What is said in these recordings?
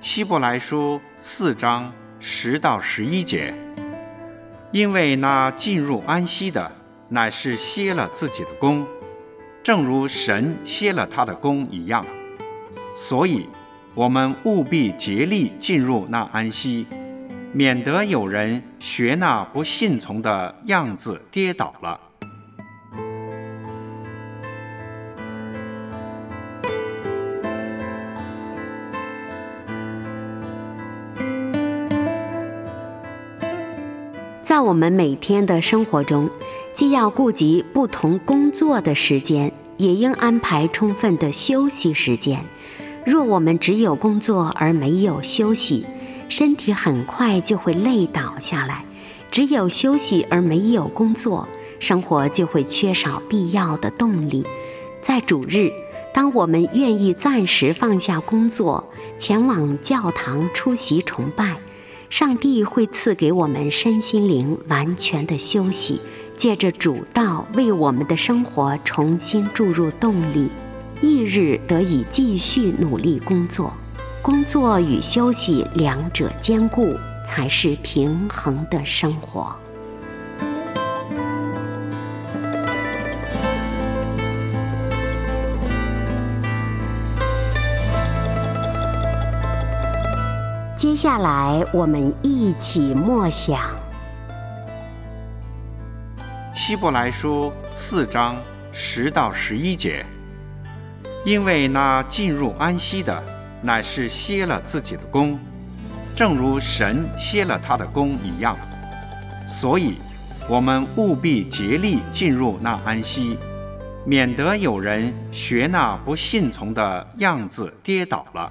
希伯来书四章十到十一节，因为那进入安息的，乃是歇了自己的功，正如神歇了他的功一样。所以，我们务必竭力进入那安息，免得有人学那不信从的样子跌倒了。在我们每天的生活中，既要顾及不同工作的时间，也应安排充分的休息时间。若我们只有工作而没有休息，身体很快就会累倒下来；只有休息而没有工作，生活就会缺少必要的动力。在主日，当我们愿意暂时放下工作，前往教堂出席崇拜。上帝会赐给我们身心灵完全的休息，借着主道为我们的生活重新注入动力，翌日得以继续努力工作。工作与休息两者兼顾，才是平衡的生活。接下来，我们一起默想《希伯来书》四章十到十一节。因为那进入安息的，乃是歇了自己的功，正如神歇了他的功一样。所以，我们务必竭力进入那安息，免得有人学那不信从的样子跌倒了。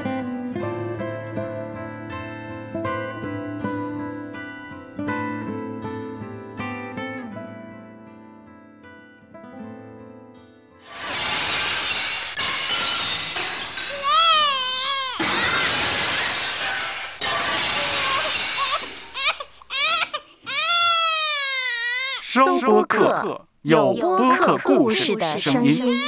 收播客，有播客故事的声音。